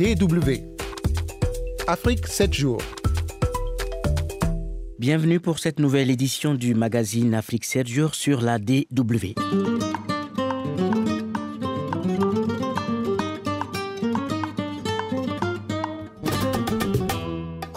DW. Afrique 7 jours. Bienvenue pour cette nouvelle édition du magazine Afrique 7 jours sur la DW.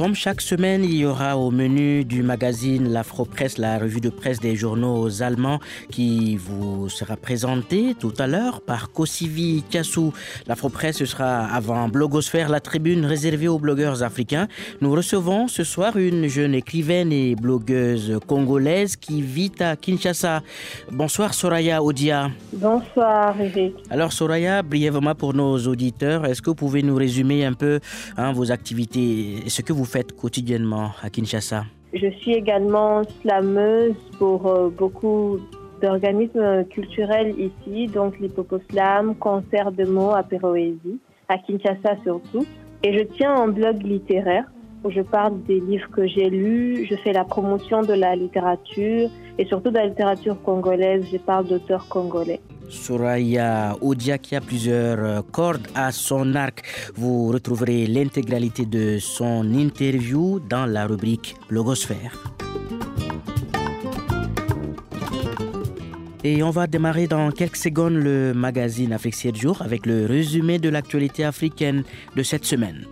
Comme chaque semaine, il y aura au menu du magazine l'Afro-Presse, la revue de presse des journaux allemands qui vous sera présentée tout à l'heure par Kosivi Kassou. L'Afro-Presse sera avant Blogosphère, la tribune réservée aux blogueurs africains. Nous recevons ce soir une jeune écrivaine et blogueuse congolaise qui vit à Kinshasa. Bonsoir Soraya Odia. Bonsoir Eric. Alors Soraya, brièvement pour nos auditeurs, est-ce que vous pouvez nous résumer un peu hein, vos activités, ce que vous quotidiennement à Kinshasa Je suis également slameuse pour euh, beaucoup d'organismes culturels ici, donc l'Hippoposlam, concert de mots, apéroésie, à Kinshasa surtout. Et je tiens un blog littéraire où je parle des livres que j'ai lus, je fais la promotion de la littérature et surtout de la littérature congolaise, je parle d'auteurs congolais. Soraya Odia qui a plusieurs cordes à son arc. Vous retrouverez l'intégralité de son interview dans la rubrique Blogosphère. Et on va démarrer dans quelques secondes le magazine Afrique 7 jours avec le résumé de l'actualité africaine de cette semaine.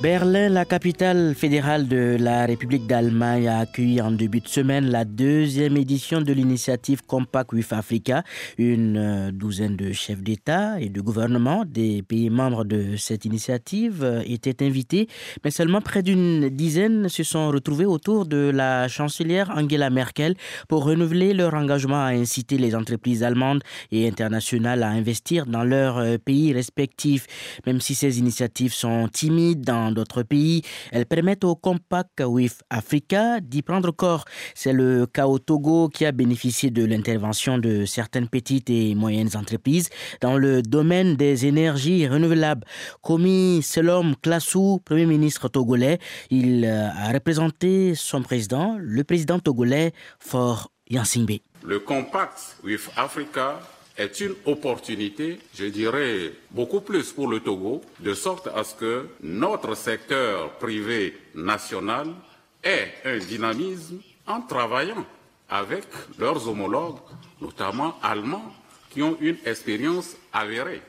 Berlin, la capitale fédérale de la République d'Allemagne, a accueilli en début de semaine la deuxième édition de l'initiative Compact with Africa. Une douzaine de chefs d'État et de gouvernement des pays membres de cette initiative étaient invités, mais seulement près d'une dizaine se sont retrouvés autour de la chancelière Angela Merkel pour renouveler leur engagement à inciter les entreprises allemandes et internationales à investir dans leurs pays respectifs. Même si ces initiatives sont timides dans d'autres pays. Elles permettent au Compact with Africa d'y prendre corps. C'est le cas au Togo qui a bénéficié de l'intervention de certaines petites et moyennes entreprises dans le domaine des énergies renouvelables. Komi Selom Klassou, Premier ministre togolais, il a représenté son président, le président togolais, Fort Yansingbe. Le Compact with Africa est une opportunité, je dirais, beaucoup plus pour le Togo, de sorte à ce que notre secteur privé national ait un dynamisme en travaillant avec leurs homologues, notamment allemands, qui ont une expérience avérée.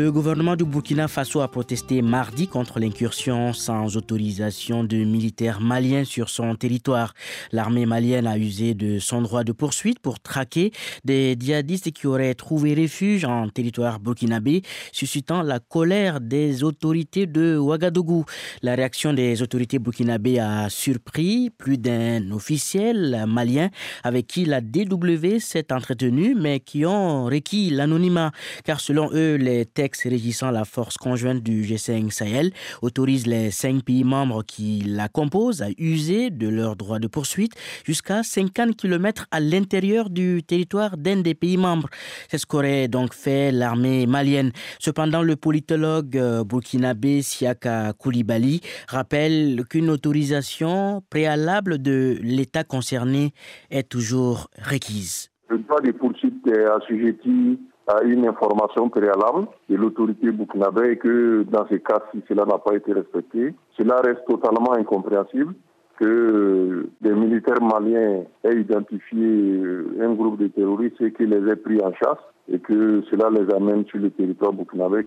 Le gouvernement du Burkina Faso a protesté mardi contre l'incursion sans autorisation de militaires maliens sur son territoire. L'armée malienne a usé de son droit de poursuite pour traquer des djihadistes qui auraient trouvé refuge en territoire burkinabé, suscitant la colère des autorités de Ouagadougou. La réaction des autorités burkinabé a surpris plus d'un officiel malien avec qui la DW s'est entretenue, mais qui ont requis l'anonymat, car selon eux, les texte régissant la force conjointe du G5 Sahel autorise les cinq pays membres qui la composent à user de leur droit de poursuite jusqu'à 50 km à l'intérieur du territoire d'un des pays membres. C'est ce qu'aurait donc fait l'armée malienne. Cependant, le politologue burkinabé Siaka Koulibaly rappelle qu'une autorisation préalable de l'État concerné est toujours requise. Le droit de poursuite assujetti à une information préalable de l'autorité burkinabé et que dans ces cas, si cela n'a pas été respecté, cela reste totalement incompréhensible que des militaires maliens aient identifié un groupe de terroristes et qu'ils les aient pris en chasse et que cela les amène sur le territoire burkinabé.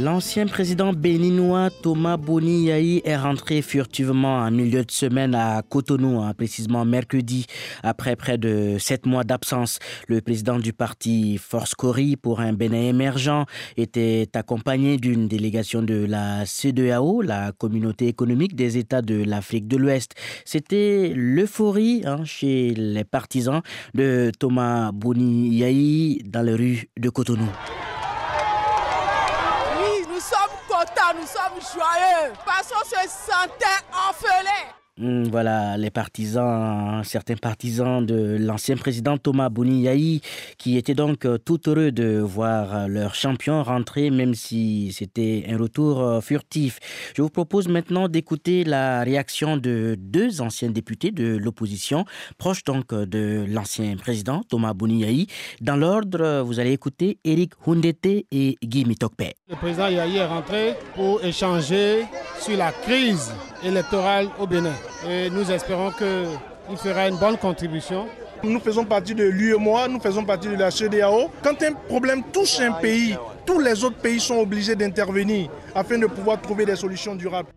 L'ancien président béninois Thomas Boni Yahi est rentré furtivement en milieu de semaine à Cotonou, hein, précisément mercredi, après près de sept mois d'absence. Le président du parti Force Cori pour un Bénin émergent était accompagné d'une délégation de la CEDEAO, la communauté économique des États de l'Afrique de l'Ouest. C'était l'euphorie hein, chez les partisans de Thomas Boni Yahi dans les rues de Cotonou. nous sommes joyeux parce qu'on se sentait orphelin. Hmm, voilà, les partisans, certains partisans de l'ancien président Thomas Bouni qui étaient donc euh, tout heureux de voir euh, leur champion rentrer, même si c'était un retour euh, furtif. Je vous propose maintenant d'écouter la réaction de deux anciens députés de l'opposition, proches donc de l'ancien président Thomas Bouni Dans l'ordre, vous allez écouter Eric Hundete et Guy Mitokpe. Le président Yahi est rentré pour échanger sur la crise électorale au Bénin. Et nous espérons qu'il fera une bonne contribution. Nous faisons partie de l'UEMOA, nous faisons partie de la CDAO. Quand un problème touche un pays, tous les autres pays sont obligés d'intervenir afin de pouvoir trouver des solutions durables.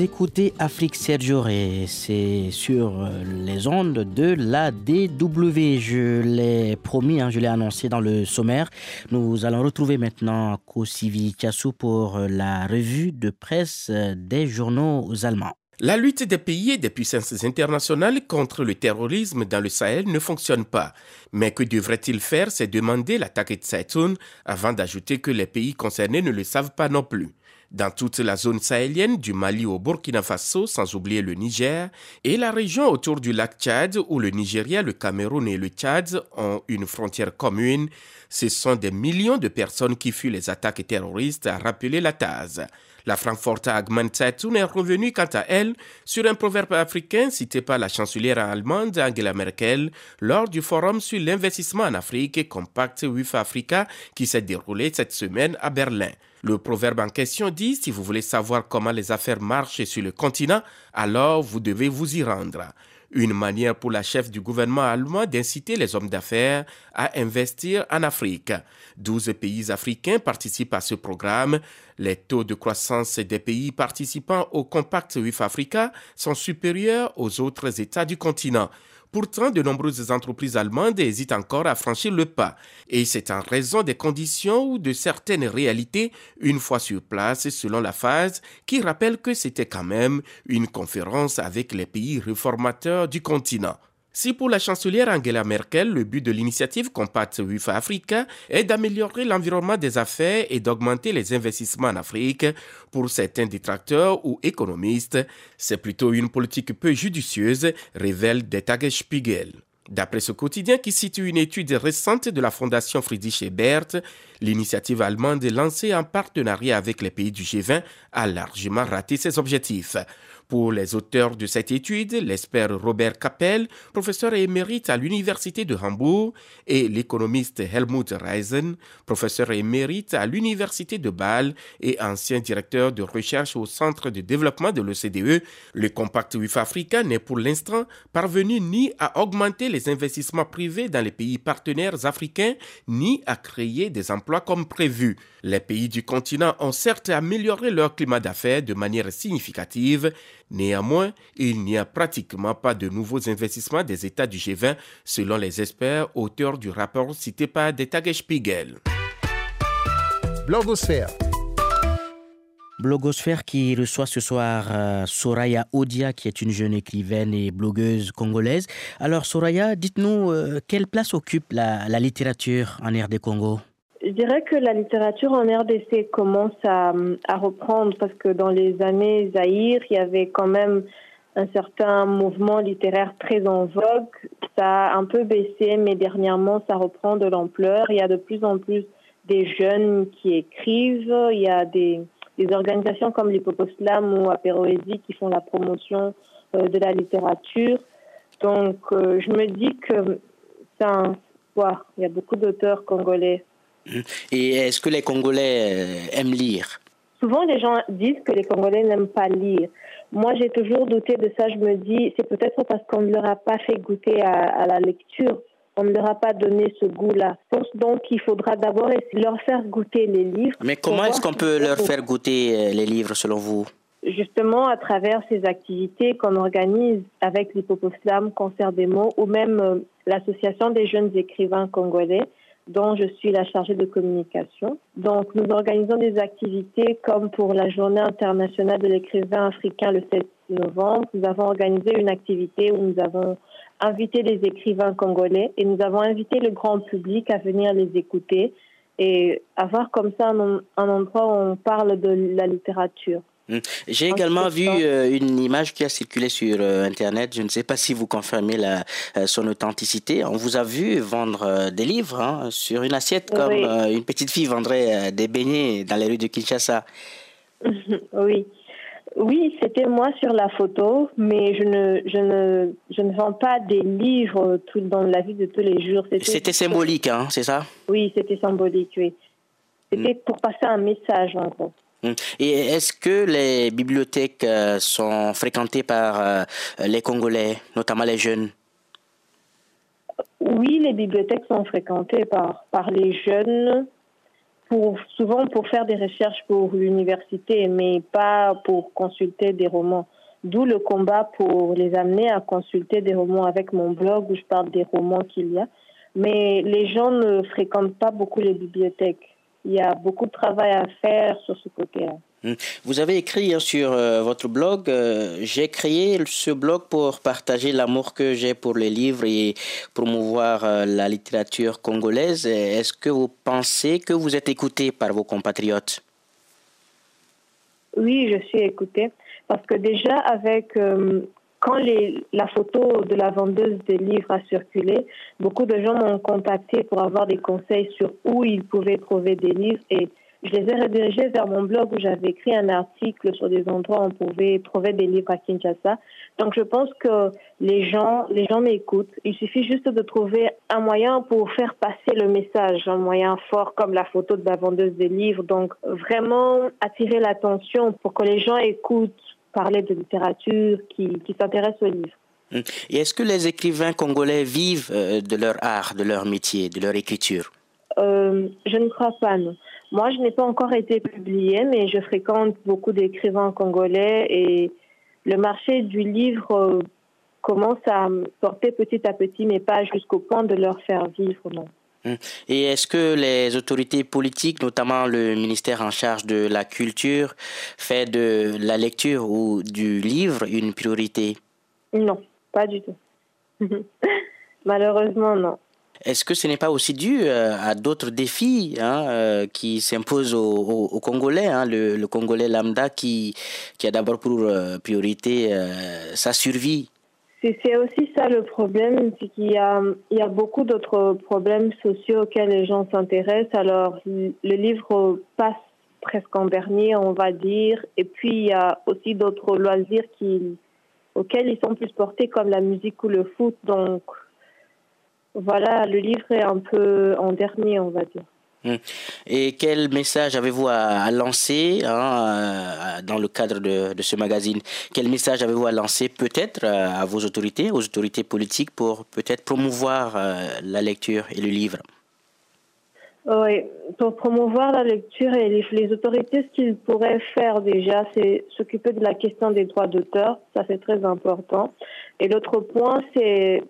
Écoutez Afrique Sergio et c'est sur euh, les ondes de la DW. Je l'ai promis, hein, je l'ai annoncé dans le sommaire. Nous allons retrouver maintenant Kosivi Kassou pour euh, la revue de presse euh, des journaux allemands. La lutte des pays et des puissances internationales contre le terrorisme dans le Sahel ne fonctionne pas. Mais que devrait-il faire? C'est demander l'attaque de Saitoun avant d'ajouter que les pays concernés ne le savent pas non plus dans toute la zone sahélienne du Mali au Burkina Faso, sans oublier le Niger, et la région autour du lac Tchad où le Nigeria, le Cameroun et le Tchad ont une frontière commune, ce sont des millions de personnes qui fuient les attaques terroristes, a rappelé la TAS. La Frankfurter Allgemeine est revenue quant à elle sur un proverbe africain cité par la chancelière allemande Angela Merkel lors du forum sur l'investissement en Afrique Compact WIF Africa qui s'est déroulé cette semaine à Berlin. Le proverbe en question dit si vous voulez savoir comment les affaires marchent sur le continent, alors vous devez vous y rendre. Une manière pour la chef du gouvernement allemand d'inciter les hommes d'affaires à investir en Afrique. 12 pays africains participent à ce programme. Les taux de croissance des pays participants au Compact WIF Africa sont supérieurs aux autres États du continent. Pourtant, de nombreuses entreprises allemandes hésitent encore à franchir le pas, et c'est en raison des conditions ou de certaines réalités une fois sur place selon la phase qui rappelle que c'était quand même une conférence avec les pays réformateurs du continent. Si pour la chancelière Angela Merkel, le but de l'initiative Compact WIFA Africa est d'améliorer l'environnement des affaires et d'augmenter les investissements en Afrique, pour certains détracteurs ou économistes, c'est plutôt une politique peu judicieuse, révèle Der Tagesspiegel. D'après ce quotidien qui cite une étude récente de la Fondation Friedrich Ebert, l'initiative allemande lancée en partenariat avec les pays du G20 a largement raté ses objectifs. Pour les auteurs de cette étude, l'expert Robert Kappel, professeur émérite à l'Université de Hambourg, et l'économiste Helmut Reisen, professeur émérite à l'Université de Bâle et ancien directeur de recherche au Centre de développement de l'OCDE, le Compact WIF Africa n'est pour l'instant parvenu ni à augmenter les investissements privés dans les pays partenaires africains, ni à créer des emplois comme prévu. Les pays du continent ont certes amélioré leur climat d'affaires de manière significative, Néanmoins, il n'y a pratiquement pas de nouveaux investissements des États du G20, selon les experts auteurs du rapport cité par Der Tagesspiegel. Blogosphère. Blogosphère qui reçoit ce soir euh, Soraya Odia, qui est une jeune écrivaine et blogueuse congolaise. Alors Soraya, dites-nous euh, quelle place occupe la, la littérature en RD Congo? Je dirais que la littérature en RDC commence à, à, reprendre parce que dans les années Zahir, il y avait quand même un certain mouvement littéraire très en vogue. Ça a un peu baissé, mais dernièrement, ça reprend de l'ampleur. Il y a de plus en plus des jeunes qui écrivent. Il y a des, des organisations comme l'Hippoposlam ou Apéroésie qui font la promotion euh, de la littérature. Donc, euh, je me dis que c'est un espoir. Il y a beaucoup d'auteurs congolais et est-ce que les Congolais euh, aiment lire? Souvent, les gens disent que les Congolais n'aiment pas lire. Moi, j'ai toujours douté de ça. Je me dis, c'est peut-être parce qu'on ne leur a pas fait goûter à, la lecture. On ne leur a pas donné ce goût-là. Donc, il faudra d'abord leur faire goûter les livres. Mais comment est-ce qu'on peut leur faire goûter euh, les livres, selon vous? Justement à travers ces activités qu'on organise avec l'Hippoposlam, Concert des mots ou même euh, l'Association des jeunes écrivains congolais dont je suis la chargée de communication. Donc nous organisons des activités comme pour la journée internationale de l'écrivain africain le 7 novembre. Nous avons organisé une activité où nous avons invité les écrivains congolais et nous avons invité le grand public à venir les écouter et avoir comme ça un, un endroit où on parle de la littérature. Hmm. J'ai également vu euh, une image qui a circulé sur euh, Internet. Je ne sais pas si vous confirmez la, euh, son authenticité. On vous a vu vendre des livres hein, sur une assiette comme une petite fille vendrait des beignets dans les rues de Kinshasa. oui. Oui, c'était moi sur la photo, mais je ne, je ne, je ne vends pas des livres tout, dans la vie de tous les jours. C'était symbolique, hein, c'est ça? Oui, c'était symbolique, oui. C'était hmm. pour passer un message, en gros. Hum. Et est-ce que les bibliothèques euh, sont fréquentées par euh, les Congolais, notamment les jeunes? Oui, les bibliothèques sont fréquentées par, par les jeunes, pour, souvent pour faire des recherches pour l'université, mais pas pour consulter des romans. D'où le combat pour les amener à consulter des romans avec mon blog où je parle des romans qu'il y a. Mais les gens ne fréquentent pas beaucoup les bibliothèques il y a beaucoup de travail à faire sur ce côté-là. Hmm. Vous avez écrit hein, sur euh, votre blog, euh, j'ai créé ce blog pour partager l'amour que j'ai pour les livres et promouvoir euh, la littérature congolaise. Est-ce que vous pensez que vous êtes écouté par vos compatriotes? Oui, je suis écoutée parce que déjà avec quand les, la photo de la vendeuse des livres a circulé, beaucoup de gens m'ont contacté pour avoir des conseils sur où ils pouvaient trouver des livres et je les ai redirigés vers mon blog où j'avais écrit un article sur des endroits où on pouvait trouver des livres à Kinshasa. Donc je pense que les gens, les gens m'écoutent. Il suffit juste de trouver un moyen pour faire passer le message, un moyen fort comme la photo de la vendeuse des livres. Donc vraiment attirer l'attention pour que les gens écoutent parler de littérature, qui, qui s'intéressent aux livres. Hum. Et est-ce que les écrivains congolais vivent euh, de leur art, de leur métier, de leur écriture? Euh, Je ne crois pas, non. Moi, je n'ai pas encore été publiée, mais je fréquente beaucoup d'écrivains congolais et le marché du livre euh, commence à porter petit à petit, mais pas jusqu'au point de leur faire vivre, non. Hum. Et est-ce que les autorités politiques, notamment le ministère en charge de la culture, fait de la lecture ou du livre une priorité? Non, pas du tout. Malheureusement, non. Est-ce que ce n'est pas aussi dû euh, à d'autres défis hein, euh, qui s'imposent aux, Congolais hein, le, Congolais lambda qui, qui a d'abord pour euh, priorité sa survie c'est aussi ça le problème, c'est qu'il y a, beaucoup d'autres problèmes sociaux auxquels les gens s'intéressent. Alors, le livre passe presque en dernier, on va dire. Et puis, il y a aussi d'autres loisirs auxquels ils sont plus portés, comme la musique ou le foot. Donc, voilà, le livre est un peu en dernier, on va dire. Hum. Et quel message avez-vous à, lancer hein, dans le cadre de, ce magazine? Quel message avez-vous à lancer peut-être euh, à vos autorités, aux autorités politiques pour peut-être promouvoir euh, la lecture et le livre? Oui, pour promouvoir la lecture et les, les autorités, ce qu'ils pourraient faire déjà, c'est s'occuper de la question des droits d'auteur. Ça, c'est très important. Et l'autre point, c'est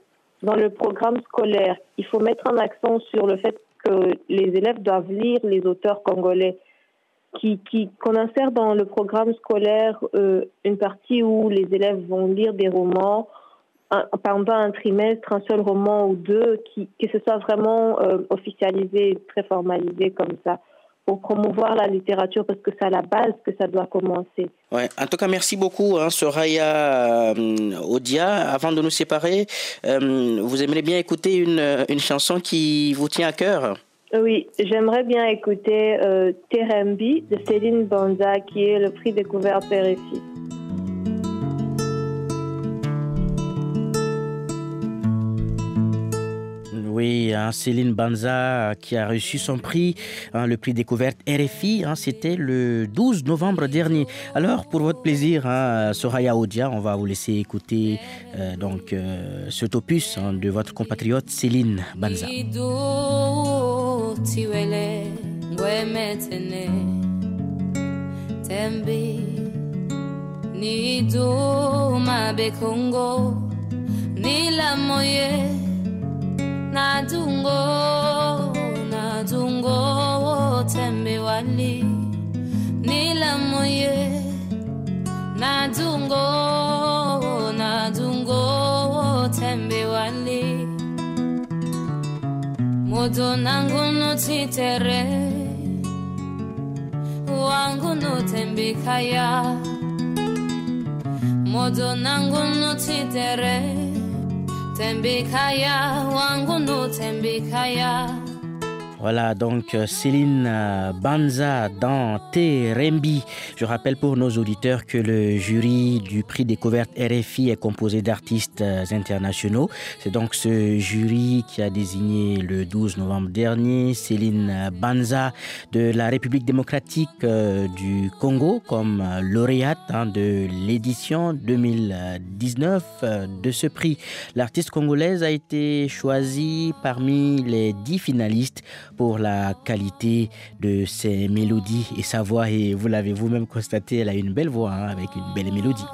dans le programme scolaire. Il faut mettre un accent sur le fait que les élèves doivent lire les auteurs congolais, qui, qu'on insère dans le programme scolaire euh, une partie où les élèves vont lire des romans pendant un trimestre, un seul roman ou deux, qui, que ce soit vraiment euh, officialisé, très formalisé comme ça pour promouvoir la littérature parce que c'est à la base que ça doit commencer. Ouais. En tout cas, merci beaucoup, hein, Soraya euh, Odia. Avant de nous séparer, euh, vous aimeriez bien écouter une, une, chanson qui vous tient à cœur? Oui, j'aimerais bien écouter euh, Terembi de Céline Banza, qui est le prix découvert RFI. Oui, hein, Céline Banza qui a reçu son prix, hein, le prix découverte RFI, hein, c'était le 12 novembre dernier. Alors, pour votre plaisir, Soraya Odia, on va vous laisser écouter euh, donc euh, cet opus de votre compatriote Céline Banza. Nadungo, nadungo, tembe wali nila moye. Nadungo, nadzungo tembe wali. Moto nangu notitere wangu notembekaya moto nangu notitere. Tembikaya wangu nutembikaya Voilà donc euh, Céline euh, Banza dans Terembi. Je rappelle pour nos auditeurs que le jury du prix découverte RFI est composé d'artistes euh, internationaux. C'est donc ce jury qui a désigné le 12 novembre dernier Céline Banza de la République démocratique du Congo comme lauréate hein, de l'édition 2019 de ce prix. L'artiste congolaise a été choisie parmi les dix finalistes pour la qualité de ses mélodies et sa voix. Et vous l'avez vous-même constaté, elle a une belle voix hein, avec une belle mélodie.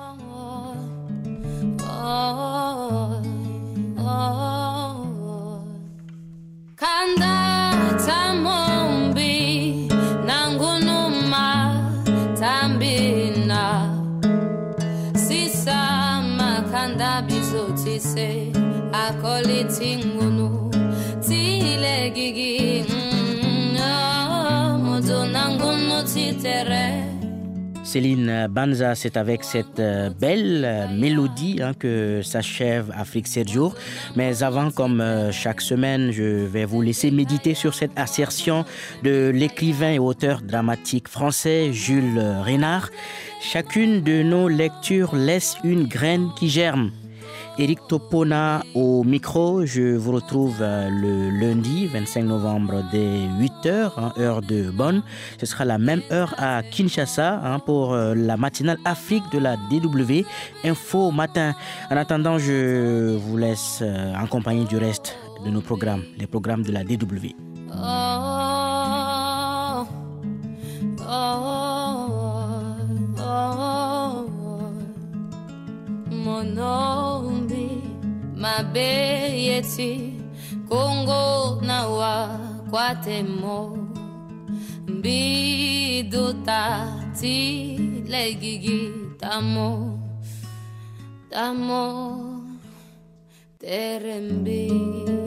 Céline Banza, c'est avec cette euh, belle euh, mélodie hein, que s'achève Afrique 7 jours. Mais avant, comme euh, chaque semaine, je vais vous laisser méditer sur cette assertion de l'écrivain et auteur dramatique français Jules Renard. Chacune de nos lectures laisse une graine qui germe. Eric Topona au micro. Je vous retrouve euh, le lundi 25 novembre dès 8h, hein, heure de Bonn. Ce sera la même heure à Kinshasa hein, pour euh, la matinale Afrique de la DW Info Matin. En attendant, je vous laisse euh, en compagnie du reste de nos programmes, les programmes de la DW. be yeti kongo na wa kwatemo. Mbido ta ti legigi tamo tamo terembii